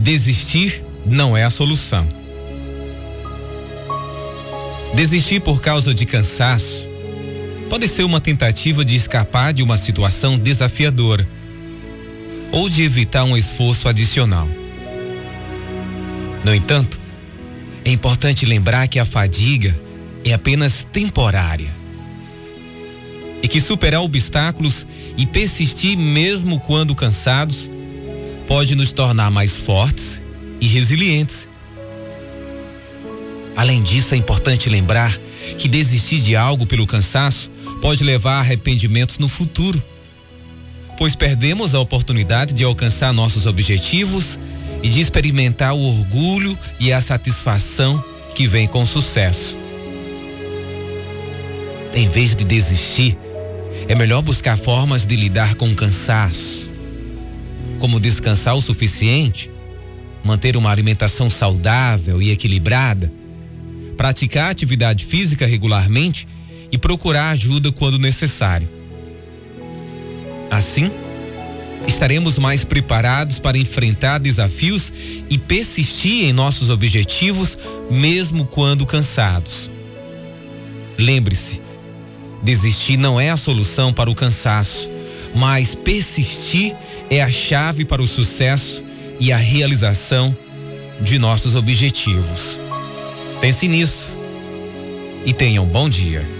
Desistir não é a solução. Desistir por causa de cansaço pode ser uma tentativa de escapar de uma situação desafiadora ou de evitar um esforço adicional. No entanto, é importante lembrar que a fadiga é apenas temporária e que superar obstáculos e persistir mesmo quando cansados pode nos tornar mais fortes e resilientes. Além disso, é importante lembrar que desistir de algo pelo cansaço pode levar a arrependimentos no futuro, pois perdemos a oportunidade de alcançar nossos objetivos e de experimentar o orgulho e a satisfação que vem com o sucesso. Em vez de desistir, é melhor buscar formas de lidar com o cansaço, como descansar o suficiente, manter uma alimentação saudável e equilibrada, praticar atividade física regularmente e procurar ajuda quando necessário. Assim, estaremos mais preparados para enfrentar desafios e persistir em nossos objetivos, mesmo quando cansados. Lembre-se, desistir não é a solução para o cansaço, mas persistir é a chave para o sucesso e a realização de nossos objetivos. Pense nisso e tenha um bom dia.